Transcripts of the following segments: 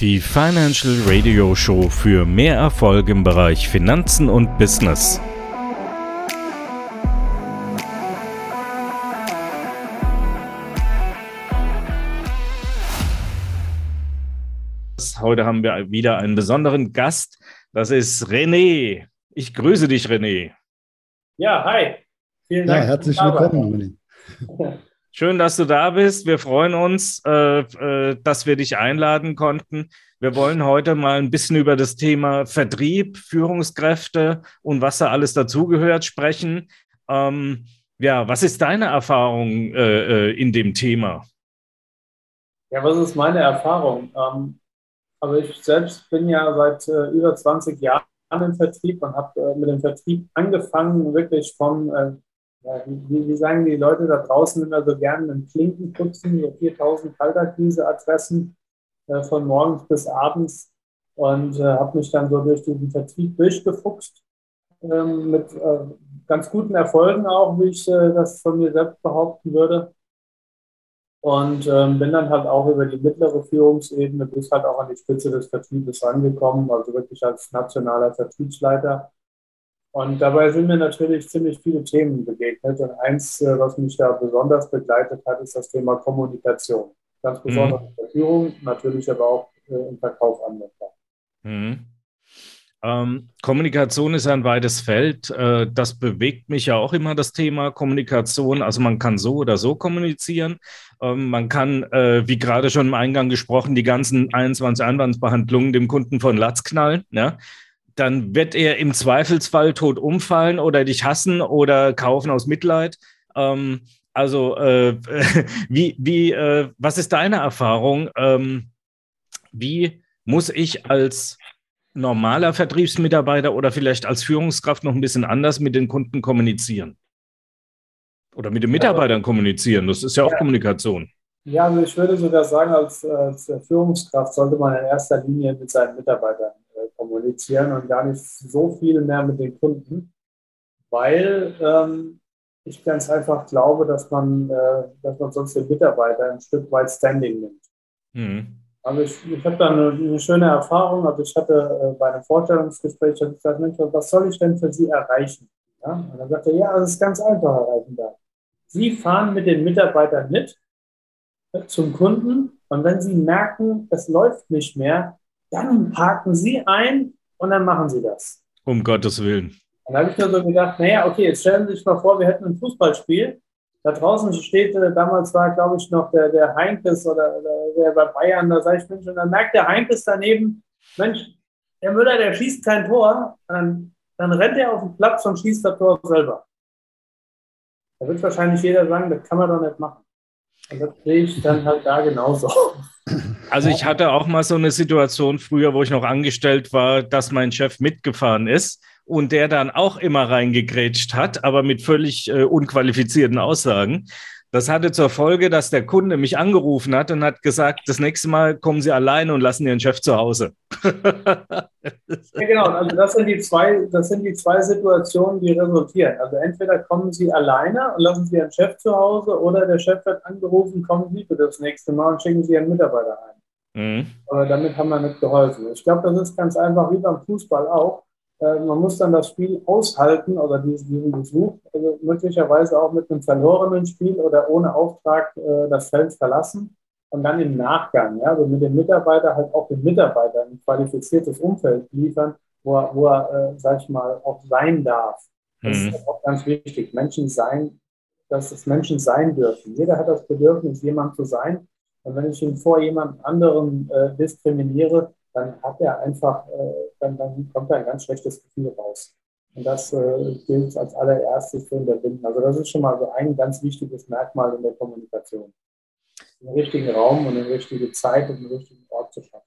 Die Financial Radio Show für mehr Erfolg im Bereich Finanzen und Business. Heute haben wir wieder einen besonderen Gast. Das ist René. Ich grüße dich, René. Ja, hi. Vielen Dank. Ja, herzlich willkommen, René. Schön, dass du da bist. Wir freuen uns, äh, äh, dass wir dich einladen konnten. Wir wollen heute mal ein bisschen über das Thema Vertrieb, Führungskräfte und was da alles dazugehört sprechen. Ähm, ja, was ist deine Erfahrung äh, äh in dem Thema? Ja, was ist meine Erfahrung? Ähm, also ich selbst bin ja seit äh, über 20 Jahren im Vertrieb und habe äh, mit dem Vertrieb angefangen, wirklich von wie, wie, sagen die Leute da draußen immer so gerne einen Klinken putzen, so 4000 Kaltakquise-Adressen äh, von morgens bis abends und äh, habe mich dann so durch diesen Vertrieb durchgefuchst ähm, mit äh, ganz guten Erfolgen auch, wie ich äh, das von mir selbst behaupten würde. Und ähm, bin dann halt auch über die mittlere Führungsebene bis halt auch an die Spitze des Vertriebes rangekommen, also wirklich als nationaler Vertriebsleiter und dabei sind mir natürlich ziemlich viele Themen begegnet. Und eins, äh, was mich da besonders begleitet hat, ist das Thema Kommunikation. Ganz besonders mhm. in der Führung, natürlich aber auch äh, im Verkauf anwendbar. Mhm. Ähm, Kommunikation ist ein weites Feld. Äh, das bewegt mich ja auch immer, das Thema Kommunikation. Also man kann so oder so kommunizieren. Ähm, man kann, äh, wie gerade schon im Eingang gesprochen, die ganzen 21 Einwandsbehandlungen dem Kunden von Latz knallen. Ja? Dann wird er im Zweifelsfall tot umfallen oder dich hassen oder kaufen aus Mitleid. Ähm, also, äh, wie, wie, äh, was ist deine Erfahrung? Ähm, wie muss ich als normaler Vertriebsmitarbeiter oder vielleicht als Führungskraft noch ein bisschen anders mit den Kunden kommunizieren? Oder mit den Mitarbeitern kommunizieren? Das ist ja auch ja. Kommunikation. Ja, also ich würde sogar sagen, als, als Führungskraft sollte man in erster Linie mit seinen Mitarbeitern kommunizieren und gar nicht so viel mehr mit den Kunden, weil ähm, ich ganz einfach glaube, dass man, äh, dass man sonst den Mitarbeiter ein Stück weit Standing nimmt. Mhm. Also ich, ich habe da eine, eine, schöne Erfahrung. Also ich hatte äh, bei einem Vorstellungsgespräch gesagt, Mensch, was soll ich denn für Sie erreichen? Ja? Und dann sagte er, ja, das ist ganz einfach erreichen da. Sie fahren mit den Mitarbeitern mit zum Kunden und wenn Sie merken, es läuft nicht mehr, dann haken Sie ein und dann machen Sie das. Um Gottes Willen. Dann habe ich mir so gedacht, naja, okay, jetzt stellen Sie sich mal vor, wir hätten ein Fußballspiel. Da draußen steht, äh, damals war, glaube ich, noch der, der Heinkes oder, oder der bei Bayern, da sage ich, Mensch, und dann merkt der Heinkes daneben, Mensch, der Müller, der schießt kein Tor, dann, dann rennt er auf den Platz und schießt das Tor selber. Da wird wahrscheinlich jeder sagen, das kann man doch nicht machen. Und das sehe ich dann halt da genauso. Also ich hatte auch mal so eine Situation früher, wo ich noch angestellt war, dass mein Chef mitgefahren ist und der dann auch immer reingegrätscht hat, aber mit völlig äh, unqualifizierten Aussagen. Das hatte zur Folge, dass der Kunde mich angerufen hat und hat gesagt, das nächste Mal kommen Sie alleine und lassen Ihren Chef zu Hause. ja, genau. Also das sind die zwei, das sind die zwei Situationen, die resultieren. Also entweder kommen Sie alleine und lassen Sie Ihren Chef zu Hause oder der Chef wird angerufen, kommen Sie für das nächste Mal und schicken Sie Ihren Mitarbeiter ein. Mhm. Aber damit haben wir nicht geholfen. Ich glaube, das ist ganz einfach wie beim Fußball auch. Äh, man muss dann das Spiel aushalten oder diesen, Besuch, also möglicherweise auch mit einem verlorenen Spiel oder ohne Auftrag äh, das Feld verlassen und dann im Nachgang, ja, also mit dem Mitarbeiter halt auch den Mitarbeiter ein qualifiziertes Umfeld liefern, wo er, wo er äh, sag ich mal, auch sein darf. Das mhm. ist auch ganz wichtig. Menschen sein, dass es Menschen sein dürfen. Jeder hat das Bedürfnis, jemand zu sein. Und wenn ich ihn vor jemand anderem äh, diskriminiere, dann hat er einfach, äh, dann, dann kommt da ein ganz schlechtes Gefühl raus. Und das äh, gilt als allererstes zu unterbinden. Also das ist schon mal so ein ganz wichtiges Merkmal in der Kommunikation. Den richtigen Raum und eine richtige Zeit und einen richtigen Ort zu schaffen.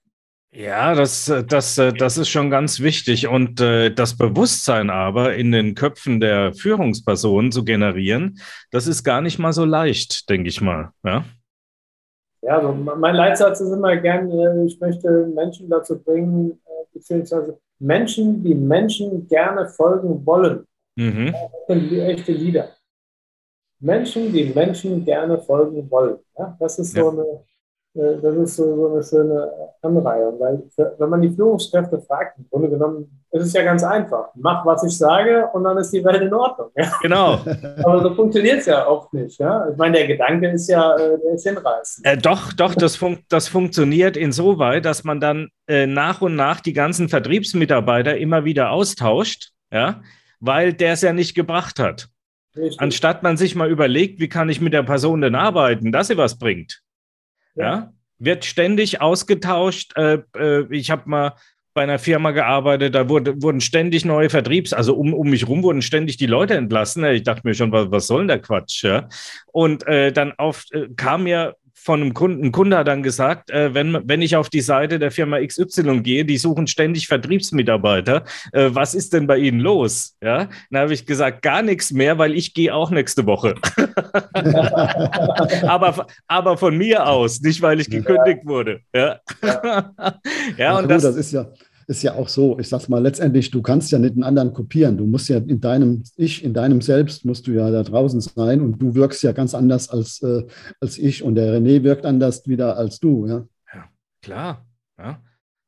Ja, das, das, das ist schon ganz wichtig. Und äh, das Bewusstsein aber in den Köpfen der Führungspersonen zu generieren, das ist gar nicht mal so leicht, denke ich mal. Ja? Ja, also mein Leitsatz ist immer gern, äh, ich möchte Menschen dazu bringen, äh, beziehungsweise Menschen, die Menschen gerne folgen wollen. Mhm. Das sind echte Lieder. Menschen, die Menschen gerne folgen wollen. Ja, das ist so ja. eine, äh, das ist so, so eine schöne Anreihung, weil wenn man die Führungskräfte fragt, im Grunde genommen, ist es ja ganz einfach. Mach, was ich sage und dann ist die Welt in Ordnung. Ja? Genau. Aber so funktioniert es ja oft nicht. Ja? Ich meine, der Gedanke ist ja, äh, der ist hinreißend. Äh, doch, doch, das, fun das funktioniert insoweit, dass man dann äh, nach und nach die ganzen Vertriebsmitarbeiter immer wieder austauscht, ja, weil der es ja nicht gebracht hat. Richtig. Anstatt man sich mal überlegt, wie kann ich mit der Person denn arbeiten, dass sie was bringt. Ja. Wird ständig ausgetauscht. Äh, äh, ich habe mal bei einer Firma gearbeitet, da wurde, wurden ständig neue Vertriebs, also um, um mich rum wurden ständig die Leute entlassen. Ich dachte mir schon, was, was soll denn der Quatsch? Ja? Und äh, dann auf, äh, kam mir von einem Kunden, ein Kunde hat dann gesagt, äh, wenn, wenn ich auf die Seite der Firma XY gehe, die suchen ständig Vertriebsmitarbeiter. Äh, was ist denn bei Ihnen los? Ja, dann habe ich gesagt, gar nichts mehr, weil ich gehe auch nächste Woche. aber, aber von mir aus, nicht weil ich gekündigt wurde. Ja, ja. ja und das, das ist ja ist ja auch so, ich sag's mal, letztendlich, du kannst ja nicht einen anderen kopieren. Du musst ja in deinem Ich, in deinem Selbst musst du ja da draußen sein und du wirkst ja ganz anders als, äh, als ich und der René wirkt anders wieder als du, ja. Ja, klar. Ja.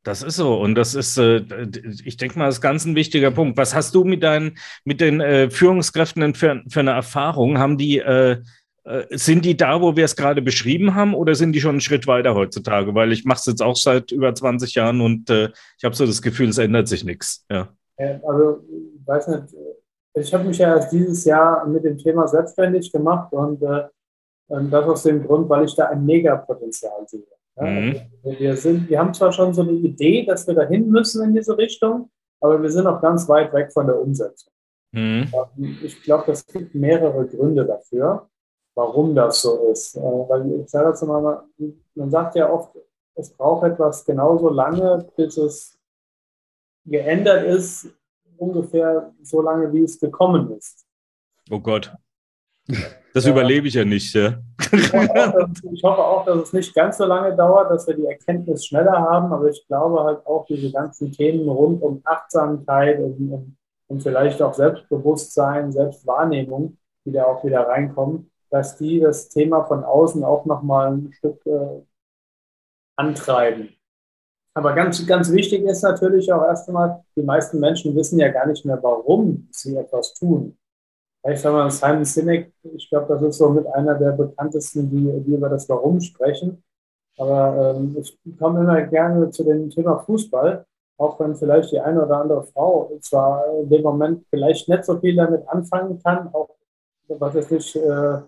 Das ist so. Und das ist, äh, ich denke mal, das ist ganz ein wichtiger Punkt. Was hast du mit deinen, mit den äh, Führungskräften denn für, für eine Erfahrung? Haben die, äh, sind die da, wo wir es gerade beschrieben haben, oder sind die schon einen Schritt weiter heutzutage? Weil ich mache es jetzt auch seit über 20 Jahren und äh, ich habe so das Gefühl, es ändert sich nichts. Ja. Also, ich weiß nicht, ich habe mich ja erst dieses Jahr mit dem Thema selbstständig gemacht und äh, das aus dem Grund, weil ich da ein Megapotenzial sehe. Ja, mhm. also wir, sind, wir haben zwar schon so eine Idee, dass wir dahin müssen in diese Richtung, aber wir sind noch ganz weit weg von der Umsetzung. Mhm. Ich glaube, das gibt mehrere Gründe dafür warum das so ist. Äh, weil ich sage dazu mal, man sagt ja oft, es braucht etwas genauso lange, bis es geändert ist, ungefähr so lange, wie es gekommen ist. Oh Gott. Das ja. überlebe ich ja nicht. Ja. Ich, hoffe auch, ich hoffe auch, dass es nicht ganz so lange dauert, dass wir die Erkenntnis schneller haben, aber ich glaube halt auch diese ganzen Themen rund um Achtsamkeit und, und, und vielleicht auch Selbstbewusstsein, Selbstwahrnehmung, die da auch wieder reinkommen, dass die das Thema von außen auch nochmal ein Stück äh, antreiben. Aber ganz, ganz wichtig ist natürlich auch erst einmal, die meisten Menschen wissen ja gar nicht mehr, warum sie etwas tun. Ich sage mal, Simon Sinek, ich glaube, das ist so mit einer der bekanntesten, die, die über das Warum sprechen. Aber ähm, ich komme immer gerne zu dem Thema Fußball, auch wenn vielleicht die eine oder andere Frau zwar in dem Moment vielleicht nicht so viel damit anfangen kann, auch was ist nicht, äh,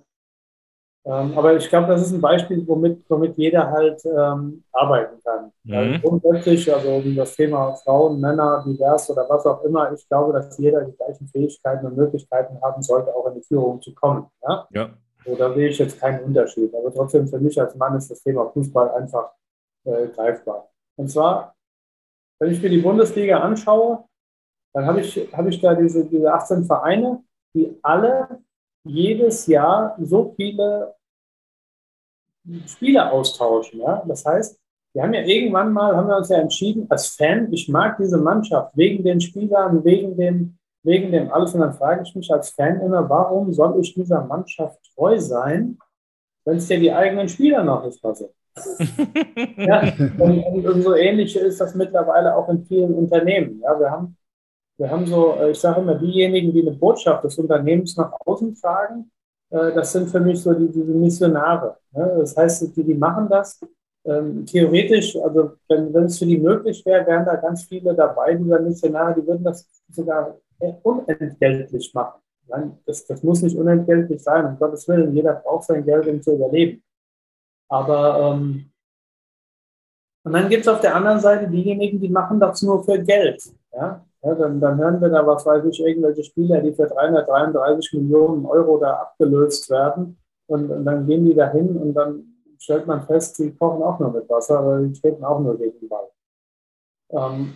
ähm, aber ich glaube, das ist ein Beispiel, womit, womit jeder halt ähm, arbeiten kann. Mhm. grundsätzlich, also um das Thema Frauen, Männer, divers oder was auch immer, ich glaube, dass jeder die gleichen Fähigkeiten und Möglichkeiten haben sollte, auch in die Führung zu kommen. Ja. ja. So, da sehe ich jetzt keinen Unterschied. Aber trotzdem für mich als Mann ist das Thema Fußball einfach äh, greifbar. Und zwar, wenn ich mir die Bundesliga anschaue, dann habe ich, hab ich da diese, diese 18 Vereine, die alle jedes Jahr so viele Spieler austauschen. Ja? Das heißt, wir haben ja irgendwann mal, haben wir uns ja entschieden, als Fan, ich mag diese Mannschaft wegen den Spielern, wegen dem, wegen dem alles. Und dann frage ich mich als Fan immer, warum soll ich dieser Mannschaft treu sein, wenn es ja die eigenen Spieler noch nicht sind? ja, und, und, und, so ähnlich ist das mittlerweile auch in vielen Unternehmen. Ja, wir haben, wir haben so, äh, ich sage immer, diejenigen, die eine Botschaft des Unternehmens nach außen tragen, äh, das sind für mich so die, diese Missionare. Ne? Das heißt, die, die machen das. Ähm, theoretisch, also wenn, wenn es für die möglich wäre, wären da ganz viele dabei, dieser Missionare, die würden das sogar unentgeltlich machen. Das, das muss nicht unentgeltlich sein, um Gottes Willen. Jeder braucht sein Geld, um zu überleben. Aber ähm, und dann gibt es auf der anderen Seite diejenigen, die machen das nur für Geld. Ja? Ja, dann, dann hören wir da, was weiß ich, irgendwelche Spieler, die für 333 Millionen Euro da abgelöst werden. Und, und dann gehen die da hin und dann stellt man fest, die kochen auch nur mit Wasser, aber die treten auch nur gegen den Ball. Ähm,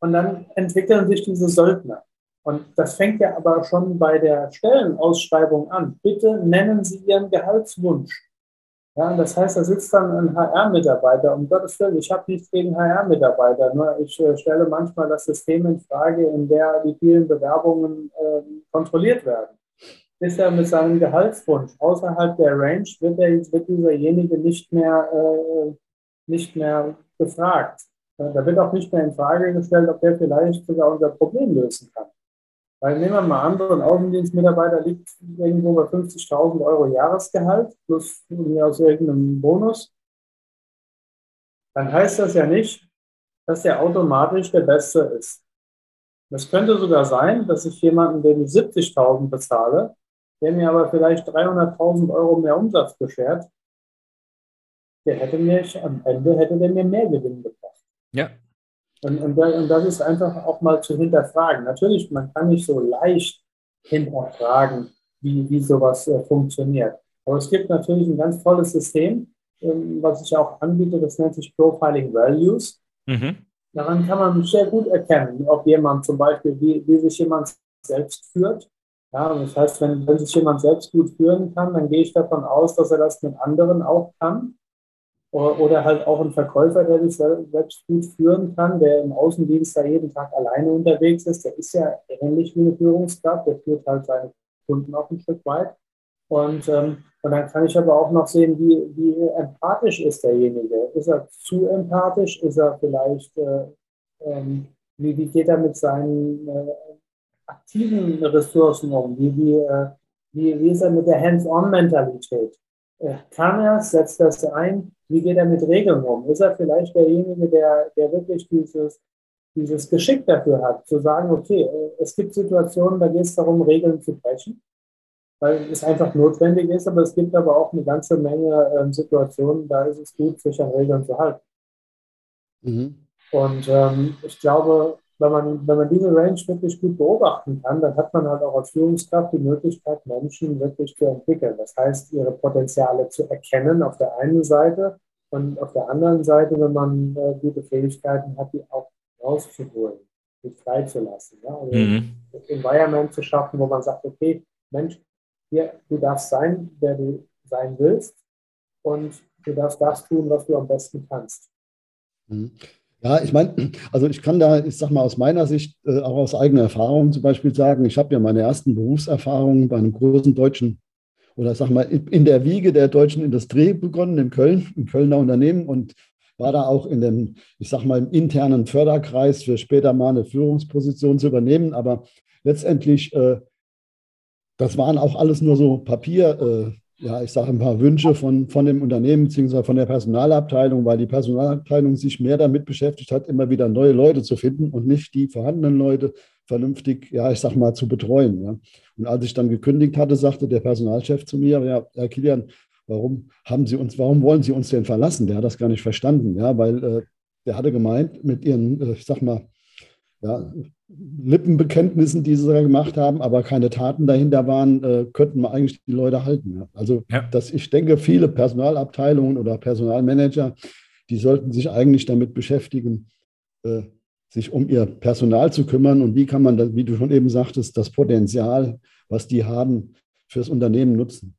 und dann entwickeln sich diese Söldner. Und das fängt ja aber schon bei der Stellenausschreibung an. Bitte nennen Sie Ihren Gehaltswunsch. Ja, das heißt, da sitzt dann ein HR-Mitarbeiter. Um Gottes Willen, ich habe nichts gegen HR-Mitarbeiter, nur ich äh, stelle manchmal das System in Frage, in der die vielen Bewerbungen äh, kontrolliert werden. ist er mit seinem Gehaltswunsch außerhalb der Range, wird, er, wird dieserjenige nicht mehr, äh, nicht mehr gefragt. Da wird auch nicht mehr in Frage gestellt, ob der vielleicht sogar unser Problem lösen kann. Weil nehmen wir mal an, so ein Außendienstmitarbeiter liegt irgendwo bei 50.000 Euro Jahresgehalt plus aus irgendeinem Bonus. Dann heißt das ja nicht, dass der automatisch der Beste ist. Es könnte sogar sein, dass ich jemanden, den ich 70.000 bezahle, der mir aber vielleicht 300.000 Euro mehr Umsatz beschert, der hätte mir, am Ende hätte der mir mehr Gewinn gebracht. Ja. Und, und, und das ist einfach auch mal zu hinterfragen. Natürlich, man kann nicht so leicht hinterfragen, wie, wie sowas äh, funktioniert. Aber es gibt natürlich ein ganz tolles System, ähm, was ich auch anbiete, das nennt sich Profiling Values. Mhm. Daran kann man sehr gut erkennen, ob jemand zum Beispiel, wie, wie sich jemand selbst führt. Ja, das heißt, wenn, wenn sich jemand selbst gut führen kann, dann gehe ich davon aus, dass er das mit anderen auch kann. Oder halt auch ein Verkäufer, der sich selbst gut führen kann, der im Außendienst da jeden Tag alleine unterwegs ist, der ist ja ähnlich wie eine Führungskraft, der führt halt seine Kunden auch ein Stück weit. Und, ähm, und dann kann ich aber auch noch sehen, wie, wie empathisch ist derjenige. Ist er zu empathisch? Ist er vielleicht, äh, ähm, wie, wie geht er mit seinen äh, aktiven Ressourcen um? Wie, wie, äh, wie, wie ist er mit der Hands-on-Mentalität? Äh, kann er, setzt das ein? Wie geht er mit Regeln um? Ist er vielleicht derjenige, der, der wirklich dieses, dieses Geschick dafür hat, zu sagen, okay, äh, es gibt Situationen, da geht es darum, Regeln zu brechen, weil es einfach notwendig ist, aber es gibt aber auch eine ganze Menge äh, Situationen, da ist es gut, sich an Regeln zu halten. Mhm. Und ähm, ich glaube, wenn man, wenn man diese Range wirklich gut beobachten kann, dann hat man halt auch als Führungskraft die Möglichkeit, Menschen wirklich zu entwickeln. Das heißt, ihre Potenziale zu erkennen auf der einen Seite und auf der anderen Seite, wenn man äh, gute Fähigkeiten hat, die auch rauszuholen, sich freizulassen. Ja? Also mhm. das Environment zu schaffen, wo man sagt, okay, Mensch, hier, du darfst sein, wer du sein willst und du darfst das tun, was du am besten kannst. Mhm. Ja, ich meine, also ich kann da, ich sag mal aus meiner Sicht, äh, auch aus eigener Erfahrung zum Beispiel sagen, ich habe ja meine ersten Berufserfahrungen bei einem großen deutschen oder sag mal in der Wiege der deutschen Industrie begonnen in Köln, im Kölner Unternehmen und war da auch in dem, ich sag mal, im internen Förderkreis für später mal eine Führungsposition zu übernehmen. Aber letztendlich, äh, das waren auch alles nur so Papier, äh, ja, ich sage ein paar Wünsche von, von dem Unternehmen bzw. von der Personalabteilung, weil die Personalabteilung sich mehr damit beschäftigt hat, immer wieder neue Leute zu finden und nicht die vorhandenen Leute vernünftig, ja, ich sag mal, zu betreuen. Ja. Und als ich dann gekündigt hatte, sagte der Personalchef zu mir, ja, Herr Kilian, warum haben Sie uns, warum wollen Sie uns denn verlassen? Der hat das gar nicht verstanden, ja, weil äh, der hatte gemeint, mit ihren, äh, ich sag mal, ja, Lippenbekenntnissen, die sie da gemacht haben, aber keine Taten dahinter waren, äh, könnten wir eigentlich die Leute halten. Ja. Also ja. dass ich denke, viele Personalabteilungen oder Personalmanager, die sollten sich eigentlich damit beschäftigen, äh, sich um ihr Personal zu kümmern und wie kann man, das, wie du schon eben sagtest, das Potenzial, was die haben, fürs Unternehmen nutzen.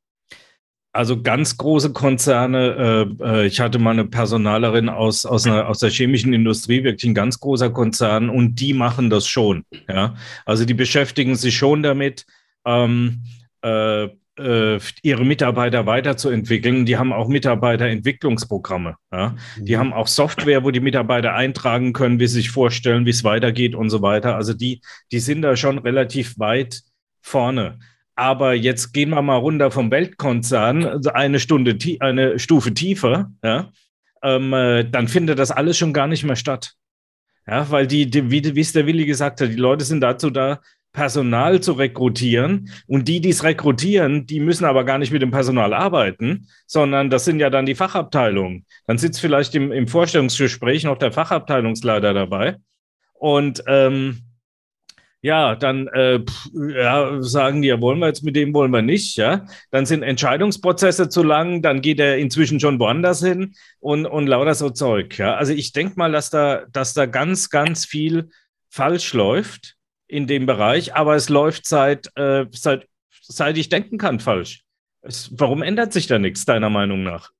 Also ganz große Konzerne. Äh, äh, ich hatte mal eine Personalerin aus, aus, einer, aus der chemischen Industrie, wirklich ein ganz großer Konzern, und die machen das schon. Ja? Also die beschäftigen sich schon damit, ähm, äh, äh, ihre Mitarbeiter weiterzuentwickeln. Die haben auch Mitarbeiterentwicklungsprogramme. Ja? Die mhm. haben auch Software, wo die Mitarbeiter eintragen können, wie sie sich vorstellen, wie es weitergeht und so weiter. Also die, die sind da schon relativ weit vorne. Aber jetzt gehen wir mal runter vom Weltkonzern, also eine Stunde, eine Stufe tiefer, ja, ähm, äh, dann findet das alles schon gar nicht mehr statt. Ja, weil die, die wie, wie es der Willi gesagt hat, die Leute sind dazu da, Personal zu rekrutieren. Und die, die es rekrutieren, die müssen aber gar nicht mit dem Personal arbeiten, sondern das sind ja dann die Fachabteilungen. Dann sitzt vielleicht im, im Vorstellungsgespräch noch der Fachabteilungsleiter dabei. Und ähm, ja, dann äh, ja, sagen die, ja, wollen wir jetzt mit dem, wollen wir nicht, ja. Dann sind Entscheidungsprozesse zu lang, dann geht er inzwischen schon woanders hin und, und lauter so Zeug, ja. Also ich denke mal, dass da, dass da ganz, ganz viel falsch läuft in dem Bereich, aber es läuft seit, äh, seit, seit ich denken kann falsch. Es, warum ändert sich da nichts, deiner Meinung nach?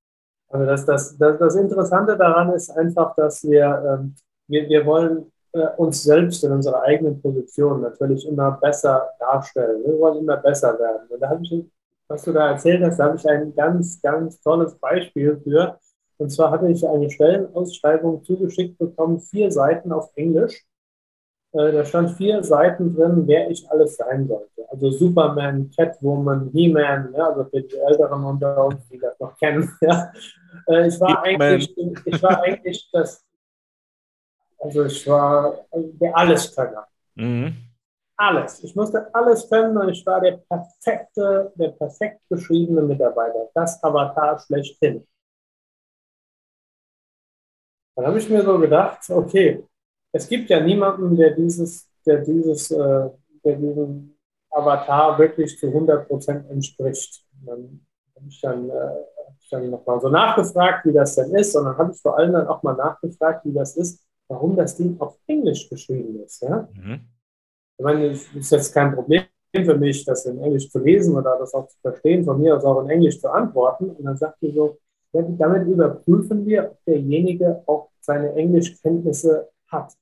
Also das, das, das, das Interessante daran ist einfach, dass wir, ähm, wir, wir wollen äh, uns selbst in unserer eigenen Position natürlich immer besser darstellen. Wir wollen immer besser werden. Und da habe ich, was du da erzählt hast, da habe ich ein ganz, ganz tolles Beispiel für. Und zwar hatte ich eine Stellenausschreibung zugeschickt bekommen, vier Seiten auf Englisch. Äh, da stand vier Seiten drin, wer ich alles sein sollte. Also Superman, Catwoman, He-Man, ja, also für die Älteren unter uns, die das noch kennen. Ja. Äh, ich, war eigentlich, ich war eigentlich das also ich war der Alleskönner. Mhm. Alles. Ich musste alles können und ich war der perfekte, der perfekt beschriebene Mitarbeiter. Das Avatar schlechthin. Dann habe ich mir so gedacht, okay, es gibt ja niemanden, der dieses, der dieses, äh, der diesem Avatar wirklich zu 100% entspricht. Dann habe ich dann, äh, dann nochmal so nachgefragt, wie das denn ist. Und dann habe ich vor allem dann auch mal nachgefragt, wie das ist, warum das Ding auf Englisch geschrieben ist. Ja? Mhm. Ich meine, es ist jetzt kein Problem für mich, das in Englisch zu lesen oder das auch zu verstehen, von mir aus auch in Englisch zu antworten. Und dann sagt ihr so, ja, damit überprüfen wir, ob derjenige auch seine Englischkenntnisse hat.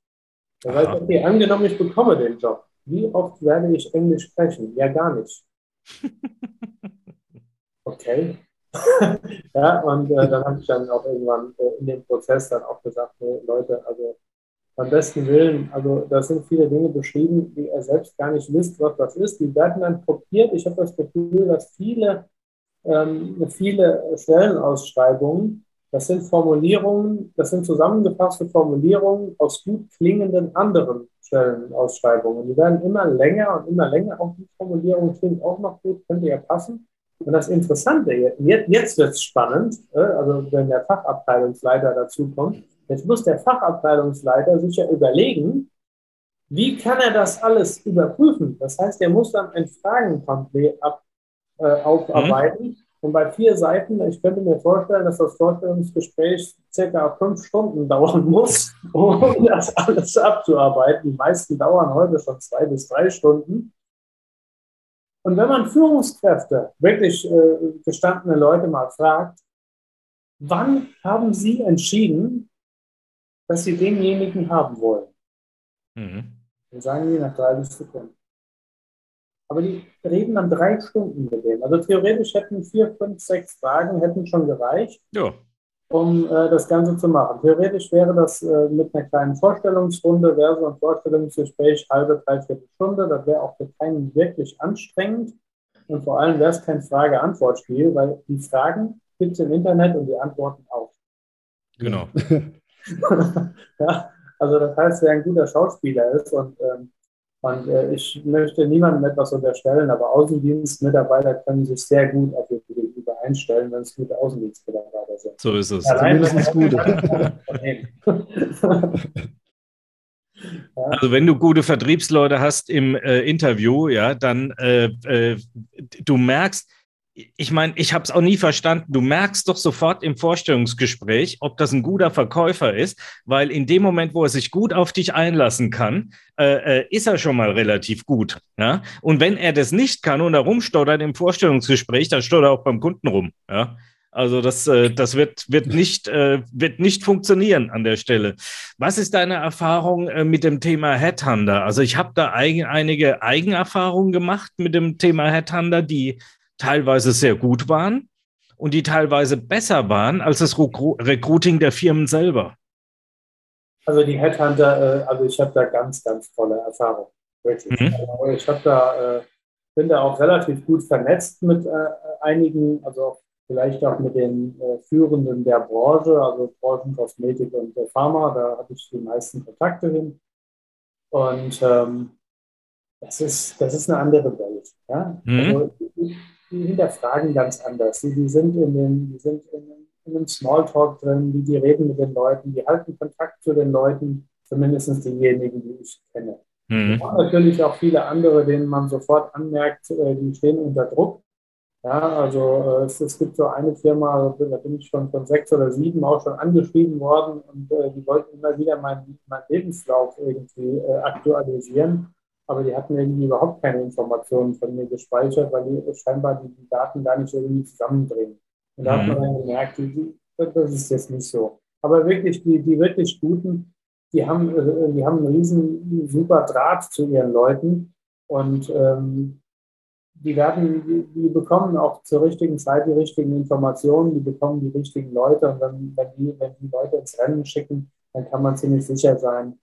Da weiß ich, okay, angenommen, ich bekomme den Job. Wie oft werde ich Englisch sprechen? Ja, gar nicht. Okay. ja, und äh, dann habe ich dann auch irgendwann äh, in dem Prozess dann auch gesagt, nee, Leute, also beim besten Willen, also da sind viele Dinge beschrieben, die er selbst gar nicht wisst, was das ist. Die werden dann kopiert. Ich habe das Gefühl, dass viele, ähm, viele Stellenausschreibungen, das sind Formulierungen, das sind zusammengefasste Formulierungen aus gut klingenden anderen Stellenausschreibungen. Die werden immer länger und immer länger. Auch die Formulierung klingt auch noch gut, könnte ja passen. Und das Interessante, jetzt, jetzt wird es spannend, äh, also wenn der Fachabteilungsleiter dazu kommt, jetzt muss der Fachabteilungsleiter sich ja überlegen, wie kann er das alles überprüfen? Das heißt, er muss dann ein Fragenpamphlet ab, äh, aufarbeiten. Mhm. Und bei vier Seiten, ich könnte mir vorstellen, dass das Vorstellungsgespräch circa fünf Stunden dauern muss, um das alles abzuarbeiten. Die meisten dauern heute schon zwei bis drei Stunden. Und wenn man Führungskräfte, wirklich äh, gestandene Leute mal fragt, wann haben sie entschieden, dass sie denjenigen haben wollen? Mhm. Dann sagen die nach 30 Sekunden. Aber die reden dann drei Stunden mit dem. Also theoretisch hätten vier, fünf, sechs Fragen hätten schon gereicht. Ja um äh, das Ganze zu machen. Theoretisch wäre das äh, mit einer kleinen Vorstellungsrunde, wäre so ein Vorstellungsgespräch halbe, dreiviertel Stunde. Das wäre auch für keinen wirklich anstrengend. Und vor allem wäre es kein Frage-Antwort-Spiel, weil die Fragen gibt es im Internet und die Antworten auch. Genau. ja, also das heißt, wer ein guter Schauspieler ist und ähm, und äh, ich möchte niemandem etwas unterstellen, aber Außendienstmitarbeiter können sich sehr gut auf ihr Gegenüber einstellen, wenn es gute Außendienstmitarbeiter sind. So ist es. Allein Zumindest gut. Also wenn du gute Vertriebsleute hast im äh, Interview, ja, dann äh, äh du merkst, ich meine, ich habe es auch nie verstanden. Du merkst doch sofort im Vorstellungsgespräch, ob das ein guter Verkäufer ist, weil in dem Moment, wo er sich gut auf dich einlassen kann, äh, äh, ist er schon mal relativ gut. Ja? Und wenn er das nicht kann und er rumstottert im Vorstellungsgespräch, dann stottert er auch beim Kunden rum. Ja? Also das, äh, das wird, wird, nicht, äh, wird nicht funktionieren an der Stelle. Was ist deine Erfahrung äh, mit dem Thema Headhunter? Also ich habe da eigen, einige Eigenerfahrungen gemacht mit dem Thema Headhunter, die teilweise sehr gut waren und die teilweise besser waren als das Recruiting der Firmen selber. Also die Headhunter, äh, also ich habe da ganz, ganz tolle Erfahrungen. Wirklich. Mhm. Also ich habe da, äh, bin da auch relativ gut vernetzt mit äh, einigen, also vielleicht auch mit den Führenden der Branche, also Branchenkosmetik und Pharma, da habe ich die meisten Kontakte hin. Und ähm, das, ist, das ist eine andere Welt. Ja? Mhm. Also, die hinterfragen ganz anders. Die, die sind, in, den, die sind in, in einem Smalltalk drin, die, die reden mit den Leuten, die halten Kontakt zu den Leuten, zumindest diejenigen, die ich kenne. Mhm. Gibt natürlich auch viele andere, denen man sofort anmerkt, äh, die stehen unter Druck. Ja, also äh, es, es, gibt so eine Firma, da bin ich schon von sechs oder sieben auch schon angeschrieben worden und äh, die wollten immer wieder meinen mein Lebenslauf irgendwie äh, aktualisieren aber die hatten irgendwie überhaupt keine Informationen von mir gespeichert, weil die scheinbar die, die Daten gar nicht irgendwie zusammenbringen. Und da mhm. hat man mhm. dann gemerkt, das ist jetzt nicht so. Aber wirklich, die, die wirklich guten, die haben, äh, die haben einen riesen super Draht zu ihren Leuten und ähm, die werden, die, die, bekommen auch zur richtigen Zeit die richtigen Informationen, die bekommen die richtigen Leute und wenn, wenn, die, wenn die Leute ins Rennen schicken, dann kann man ziemlich sicher sein,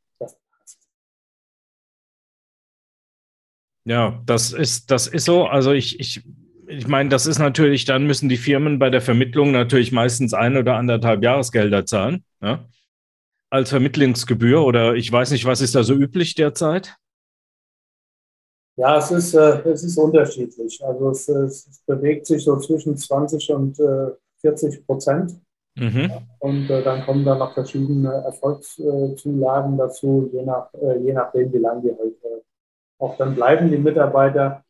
Ja, das ist, das ist so. Also ich, ich, ich meine, das ist natürlich, dann müssen die Firmen bei der Vermittlung natürlich meistens ein oder anderthalb Jahresgelder zahlen. Ja? Als Vermittlungsgebühr oder ich weiß nicht, was ist da so üblich derzeit? Ja, es ist, äh, es ist unterschiedlich. Also es, es, bewegt sich so zwischen 20 und äh, 40 Prozent. Mhm. Und äh, dann kommen da noch verschiedene Erfolgszulagen dazu, je, nach, äh, je nachdem, wie lange die halt auch dann bleiben, die Mitarbeiter.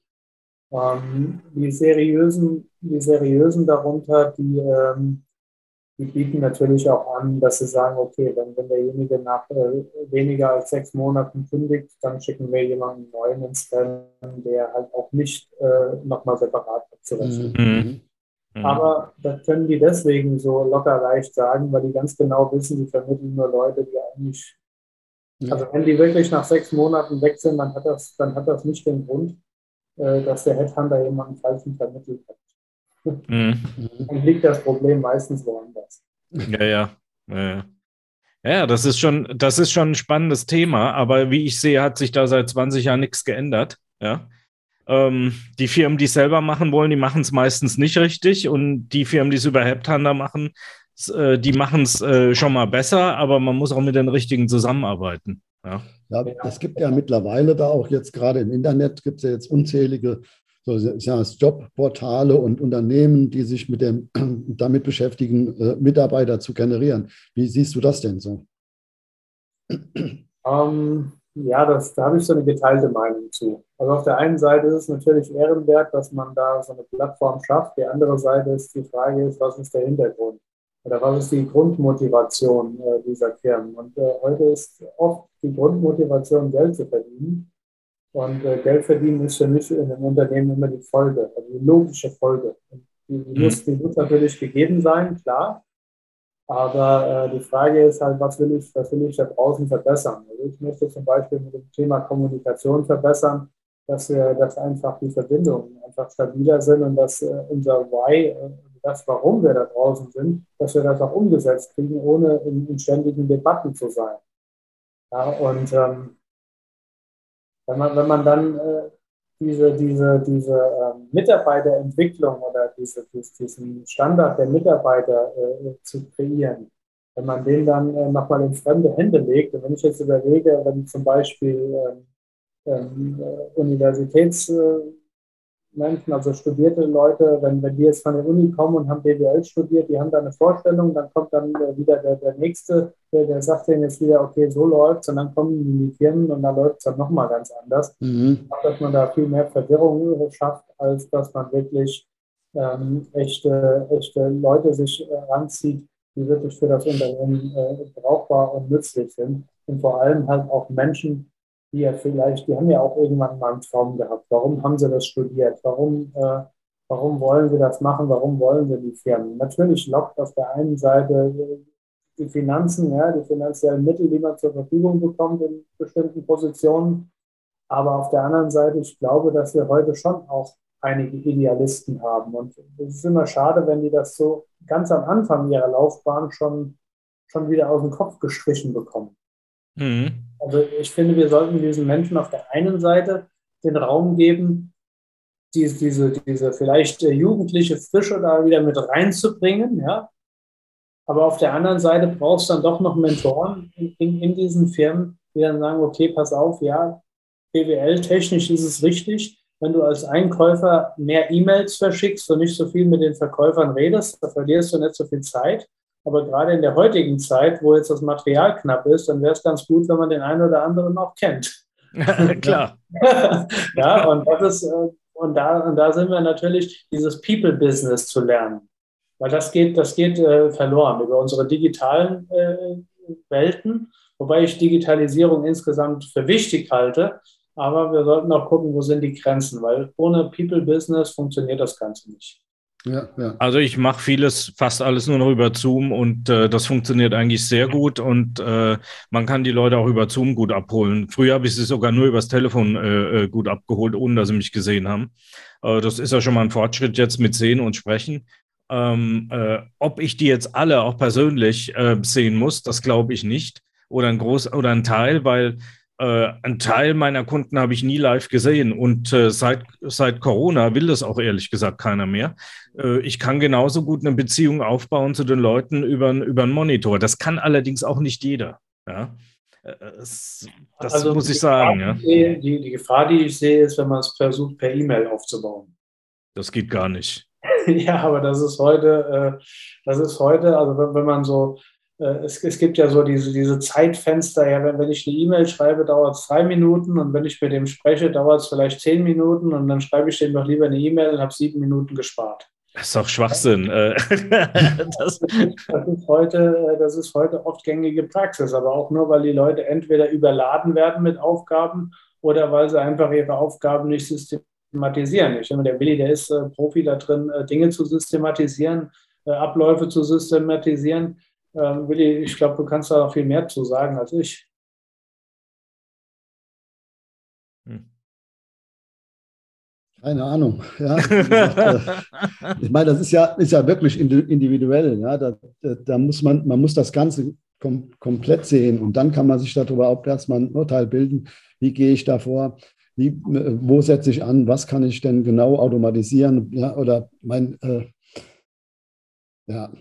Ähm, die, seriösen, die seriösen darunter, die, ähm, die bieten natürlich auch an, dass sie sagen, okay, wenn, wenn derjenige nach äh, weniger als sechs Monaten kündigt, dann schicken wir jemanden neuen ins Rennen, der halt auch nicht äh, nochmal separat abzurechnen. Mhm. Mhm. Aber das können die deswegen so locker leicht sagen, weil die ganz genau wissen, sie vermitteln nur Leute, die eigentlich, also wenn die wirklich nach sechs Monaten weg sind, dann hat das, dann hat das nicht den Grund, äh, dass der Headhunter jemanden falschen vermittelt hat. Mhm. Dann liegt das Problem meistens woanders. Ja, ja. ja. Ja, das ist schon, das ist schon ein spannendes Thema, aber wie ich sehe, hat sich da seit 20 Jahren nichts geändert. Ja. Ähm, die Firmen, die es selber machen wollen, die machen es meistens nicht richtig und die Firmen, die es über Headhunter machen, äh, die machen es äh, schon mal besser, aber man muss auch mit den richtigen zusammenarbeiten. Ja. ja, es gibt ja mittlerweile da auch jetzt gerade im Internet gibt es ja jetzt unzählige so, ja, Jobportale und Unternehmen, die sich mit dem, damit beschäftigen, äh, Mitarbeiter zu generieren. Wie siehst du das denn so? Um, ja, das, da habe ich so eine geteilte Meinung zu. Also auf der einen Seite ist es natürlich ehrenwert, dass man da so eine Plattform schafft. Die andere Seite ist die Frage, ist, was ist der Hintergrund? Oder was ist die Grundmotivation äh, dieser Firmen? Und äh, heute ist oft die Grundmotivation, Geld zu verdienen. Und äh, Geld verdienen ist für mich in einem Unternehmen immer die Folge, also die logische Folge. Die, die, muss, die muss natürlich gegeben sein, klar. Aber äh, die Frage ist halt, was will ich, was will ich da draußen verbessern? Also ich möchte zum Beispiel mit dem Thema Kommunikation verbessern, dass wir, dass einfach die Verbindungen einfach stabiler sind und dass äh, unser Why, äh, das, warum wir da draußen sind, dass wir das auch umgesetzt kriegen, ohne in, in ständigen Debatten zu sein. Ja, und ähm, wenn man, wenn man dann äh, diese, diese, diese ähm, Mitarbeiterentwicklung oder diese, diesen Standard der Mitarbeiter äh, zu kreieren, wenn man den dann äh, nochmal in fremde Hände legt, und wenn ich jetzt überlege, wenn zum Beispiel ähm, ähm, äh, Universitäts äh, Menschen, also studierte Leute, wenn, wenn die jetzt von der Uni kommen und haben BWL studiert, die haben da eine Vorstellung, dann kommt dann äh, wieder der, der Nächste, der, der sagt denen jetzt wieder, okay, so läuft und dann kommen die in die Firmen und dann läuft es dann nochmal ganz anders. Mhm. Dass man da viel mehr Verwirrung schafft, als dass man wirklich ähm, echte, echte Leute sich äh, ranzieht, die wirklich für das Unternehmen äh, brauchbar und nützlich sind. Und vor allem halt auch Menschen, die ja vielleicht, die haben ja auch irgendwann mal einen Traum gehabt. Warum haben sie das studiert? Warum, äh, warum wollen sie das machen? Warum wollen sie die Firmen? Natürlich lockt auf der einen Seite die Finanzen, ja, die finanziellen Mittel, die man zur Verfügung bekommt in bestimmten Positionen. Aber auf der anderen Seite, ich glaube, dass wir heute schon auch einige Idealisten haben. Und es ist immer schade, wenn die das so ganz am Anfang ihrer Laufbahn schon, schon wieder aus dem Kopf gestrichen bekommen. Mhm. Also ich finde, wir sollten diesen Menschen auf der einen Seite den Raum geben, diese, diese, diese vielleicht äh, jugendliche Frische da wieder mit reinzubringen, ja. Aber auf der anderen Seite brauchst du dann doch noch Mentoren in, in, in diesen Firmen, die dann sagen, okay, pass auf, ja, BWL-technisch ist es richtig, wenn du als Einkäufer mehr E-Mails verschickst und nicht so viel mit den Verkäufern redest, da verlierst du nicht so viel Zeit. Aber gerade in der heutigen Zeit, wo jetzt das Material knapp ist, dann wäre es ganz gut, wenn man den einen oder anderen auch kennt. Klar. ja, und das ist, äh, und da, und da sind wir natürlich, dieses People-Business zu lernen. Weil das geht, das geht äh, verloren über unsere digitalen äh, Welten, wobei ich Digitalisierung insgesamt für wichtig halte. Aber wir sollten auch gucken, wo sind die Grenzen, weil ohne People-Business funktioniert das Ganze nicht. Ja, ja. Also ich mache vieles, fast alles nur noch über Zoom und äh, das funktioniert eigentlich sehr gut und äh, man kann die Leute auch über Zoom gut abholen. Früher habe ich sie sogar nur übers Telefon äh, äh gut abgeholt, ohne dass sie mich gesehen haben. Äh, das ist ja schon mal ein Fortschritt jetzt mit Sehen und Sprechen. Ähm, äh, ob ich die jetzt alle auch persönlich sehen muss, das glaube ich nicht. Oder ein Groß oder ein Teil, weil äh, ein Teil meiner Kunden habe ich nie live gesehen und äh, seit, seit Corona will das auch ehrlich gesagt keiner mehr. Äh, ich kann genauso gut eine Beziehung aufbauen zu den Leuten über, über einen Monitor. Das kann allerdings auch nicht jeder. Ja? Äh, das, das also muss ich sagen. ja. die, die Gefahr, die ich sehe, ist, wenn man es versucht, per E-Mail aufzubauen. Das geht gar nicht. ja, aber das ist heute, äh, das ist heute, also wenn, wenn man so äh, es, es, gibt ja so diese, diese Zeitfenster, ja, wenn, wenn ich eine E-Mail schreibe, dauert es drei Minuten und wenn ich mit dem spreche, dauert es vielleicht zehn Minuten und dann schreibe ich dem doch lieber eine E-Mail und habe sieben Minuten gespart. Das ist doch Schwachsinn. Äh, das, das, ist heute, äh, das ist heute oft gängige Praxis, aber auch nur, weil die Leute entweder überladen werden mit Aufgaben oder weil sie einfach ihre Aufgaben nicht systematisieren. Ich finde, der Willi, der ist Profi da drin, Dinge zu systematisieren, Abläufe zu systematisieren. Ähm, Willi, ich glaube, du kannst da noch viel mehr zu sagen als ich. Hm. Keine Ahnung. Ja. Äh, ich meine, das ist ja, ist ja wirklich individuell. Ja. Da, da muss man, man muss das Ganze kom komplett sehen und dann kann man sich darüber auch erstmal ein Urteil bilden, wie gehe ich da vor, wie, äh, wo setze ich an, was kann ich denn genau automatisieren, ja, oder mein, äh, ja,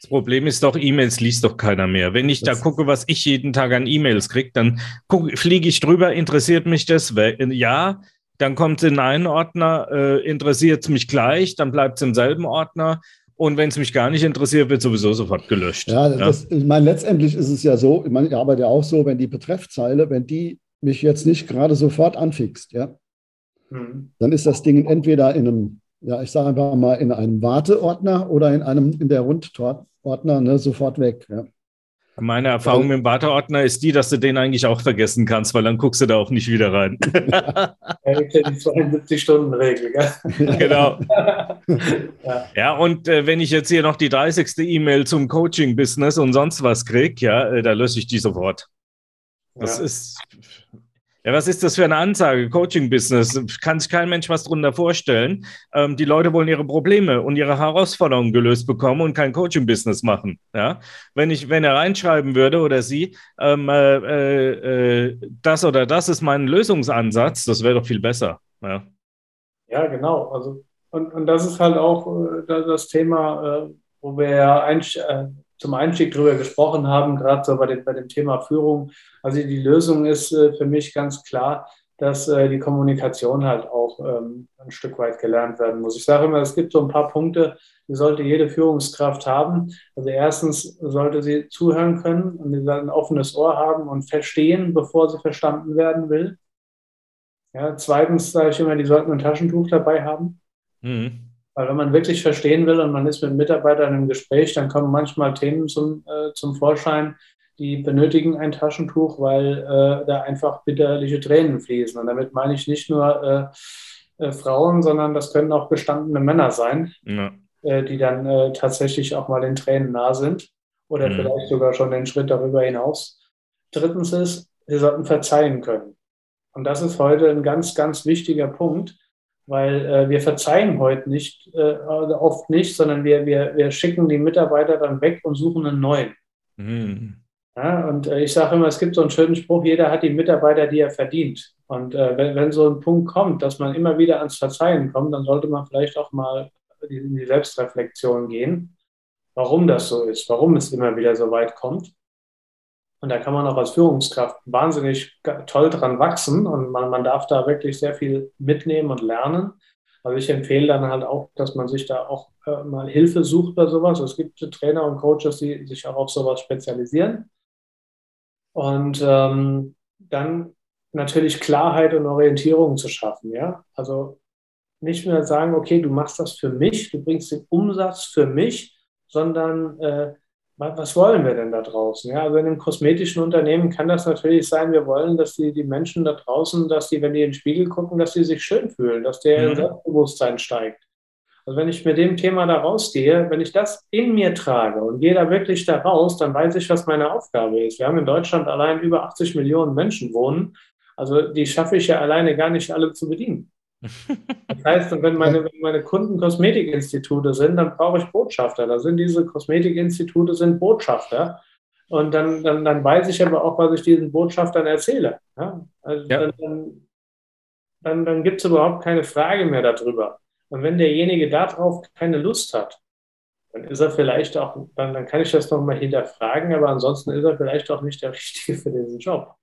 das Problem ist doch, E-Mails liest doch keiner mehr. Wenn ich das da gucke, was ich jeden Tag an E-Mails kriege, dann fliege ich drüber, interessiert mich das? Ja, dann kommt es in einen Ordner, äh, interessiert es mich gleich, dann bleibt es im selben Ordner. Und wenn es mich gar nicht interessiert, wird sowieso sofort gelöscht. Ja, das, ja. ich meine, letztendlich ist es ja so, ich, meine, ich arbeite ja auch so, wenn die Betreffzeile, wenn die mich jetzt nicht gerade sofort anfixt, ja, mhm. dann ist das Ding entweder in einem, ja, ich sage einfach mal, in einem Warteordner oder in einem in der Rundtor Ordner ne, sofort weg. Ja. Meine Erfahrung also, mit dem Warteordner ist die, dass du den eigentlich auch vergessen kannst, weil dann guckst du da auch nicht wieder rein. ja, die 72-Stunden-Regel, Genau. ja. ja, und äh, wenn ich jetzt hier noch die 30. E-Mail zum Coaching-Business und sonst was kriege, ja, äh, da lösche ich die sofort. Das ja. ist ja, was ist das für eine Ansage? Coaching-Business. Kann sich kein Mensch was darunter vorstellen. Ähm, die Leute wollen ihre Probleme und ihre Herausforderungen gelöst bekommen und kein Coaching-Business machen. Ja? Wenn, ich, wenn er reinschreiben würde oder sie, ähm, äh, äh, das oder das ist mein Lösungsansatz, das wäre doch viel besser. Ja, ja genau. Also, und, und das ist halt auch äh, das Thema, äh, wo wir ja äh, zum Einstieg darüber gesprochen haben, gerade so bei dem, bei dem Thema Führung. Also die Lösung ist äh, für mich ganz klar, dass äh, die Kommunikation halt auch ähm, ein Stück weit gelernt werden muss. Ich sage immer, es gibt so ein paar Punkte, die sollte jede Führungskraft haben. Also erstens sollte sie zuhören können und ein offenes Ohr haben und verstehen, bevor sie verstanden werden will. Ja, zweitens sage ich immer, die sollten ein Taschentuch dabei haben. Mhm. Weil wenn man wirklich verstehen will und man ist mit Mitarbeitern im Gespräch, dann kommen manchmal Themen zum, äh, zum Vorschein, die benötigen ein Taschentuch, weil äh, da einfach bitterliche Tränen fließen. Und damit meine ich nicht nur äh, äh Frauen, sondern das können auch gestandene Männer sein, ja. Äh, die dann äh, tatsächlich auch mal den Tränen nah sind oder mhm. vielleicht sogar schon den Schritt darüber hinaus. Drittens ist, sie sollten verzeihen können. Und das ist heute ein ganz, ganz wichtiger Punkt weil äh, wir verzeihen heute nicht, äh, oft nicht, sondern wir, wir, wir schicken die Mitarbeiter dann weg und suchen einen neuen. Mhm. Ja, und äh, ich sage immer, es gibt so einen schönen Spruch, jeder hat die Mitarbeiter, die er verdient. Und äh, wenn, wenn so ein Punkt kommt, dass man immer wieder ans Verzeihen kommt, dann sollte man vielleicht auch mal in die Selbstreflexion gehen, warum das so ist, warum es immer wieder so weit kommt. Und da kann man auch als Führungskraft wahnsinnig toll dran wachsen und man, man darf da wirklich sehr viel mitnehmen und lernen. Also ich empfehle dann halt auch, dass man sich da auch äh, mal Hilfe sucht bei sowas. Es gibt Trainer und Coaches, die sich auch auf sowas spezialisieren. Und ähm, dann natürlich Klarheit und Orientierung zu schaffen. Ja? Also nicht mehr sagen, okay, du machst das für mich, du bringst den Umsatz für mich, sondern äh, was wollen wir denn da draußen? Ja, also in einem kosmetischen Unternehmen kann das natürlich sein, wir wollen, dass die, die Menschen da draußen, dass die, wenn die in den Spiegel gucken, dass sie sich schön fühlen, dass der mhm. Selbstbewusstsein steigt. Also wenn ich mit dem Thema da rausgehe, wenn ich das in mir trage und gehe da wirklich da raus, dann weiß ich, was meine Aufgabe ist. Wir haben in Deutschland allein über 80 Millionen Menschen wohnen. Also die schaffe ich ja alleine gar nicht alle zu bedienen. Das heißt, wenn meine, wenn meine Kunden Kosmetikinstitute sind, dann brauche ich Botschafter. Da sind diese Kosmetikinstitute sind Botschafter. Und dann, dann, dann weiß ich aber auch, was ich diesen Botschaftern erzähle. Ja? Also ja. dann, dann, dann, dann gibt es überhaupt keine Frage mehr darüber. Und wenn derjenige darauf keine Lust hat, dann ist er vielleicht auch, dann, dann kann ich das nochmal hinterfragen, aber ansonsten ist er vielleicht auch nicht der Richtige für diesen Job.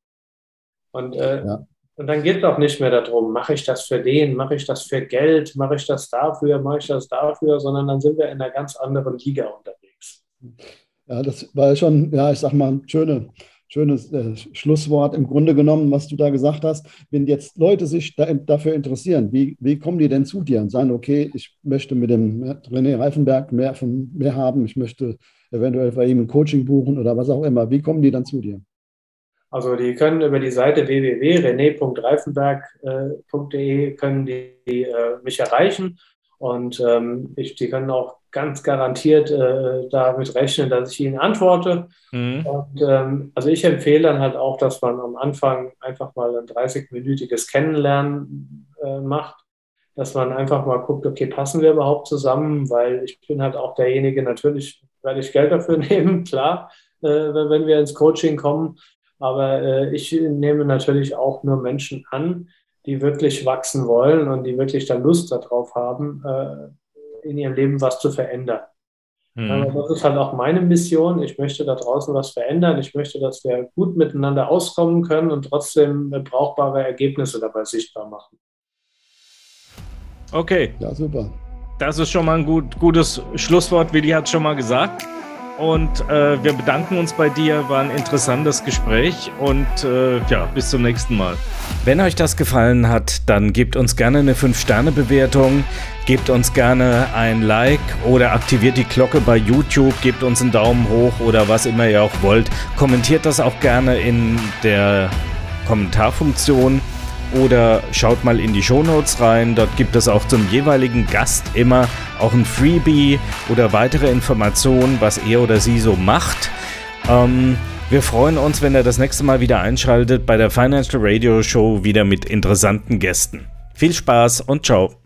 Und äh, ja. Und dann geht es auch nicht mehr darum, mache ich das für den, mache ich das für Geld, mache ich das dafür, mache ich das dafür, sondern dann sind wir in einer ganz anderen Liga unterwegs. Ja, das war schon, ja, ich sag mal, ein schöne, schönes äh, Schlusswort im Grunde genommen, was du da gesagt hast. Wenn jetzt Leute sich da, dafür interessieren, wie, wie kommen die denn zu dir und sagen, okay, ich möchte mit dem René Reifenberg mehr, von, mehr haben, ich möchte eventuell bei ihm ein Coaching buchen oder was auch immer. Wie kommen die dann zu dir? Also die können über die Seite www.rené.reifenberg.de können die, die äh, mich erreichen und ähm, ich, die können auch ganz garantiert äh, damit rechnen, dass ich ihnen antworte. Mhm. Und, ähm, also ich empfehle dann halt auch, dass man am Anfang einfach mal ein 30-minütiges Kennenlernen äh, macht, dass man einfach mal guckt, okay, passen wir überhaupt zusammen, weil ich bin halt auch derjenige, natürlich werde ich Geld dafür nehmen, klar, äh, wenn wir ins Coaching kommen. Aber äh, ich nehme natürlich auch nur Menschen an, die wirklich wachsen wollen und die wirklich dann Lust darauf haben, äh, in ihrem Leben was zu verändern. Mhm. Das ist halt auch meine Mission. Ich möchte da draußen was verändern. Ich möchte, dass wir gut miteinander auskommen können und trotzdem brauchbare Ergebnisse dabei sichtbar machen. Okay. Ja, super. Das ist schon mal ein gut, gutes Schlusswort. Willi hat es schon mal gesagt. Und äh, wir bedanken uns bei dir, war ein interessantes Gespräch. Und äh, ja, bis zum nächsten Mal. Wenn euch das gefallen hat, dann gebt uns gerne eine 5-Sterne-Bewertung, gebt uns gerne ein Like oder aktiviert die Glocke bei YouTube, gebt uns einen Daumen hoch oder was immer ihr auch wollt. Kommentiert das auch gerne in der Kommentarfunktion oder schaut mal in die Shownotes rein. Dort gibt es auch zum jeweiligen Gast immer auch ein Freebie oder weitere Informationen, was er oder sie so macht. Ähm, wir freuen uns, wenn ihr das nächste Mal wieder einschaltet bei der Financial Radio Show wieder mit interessanten Gästen. Viel Spaß und ciao.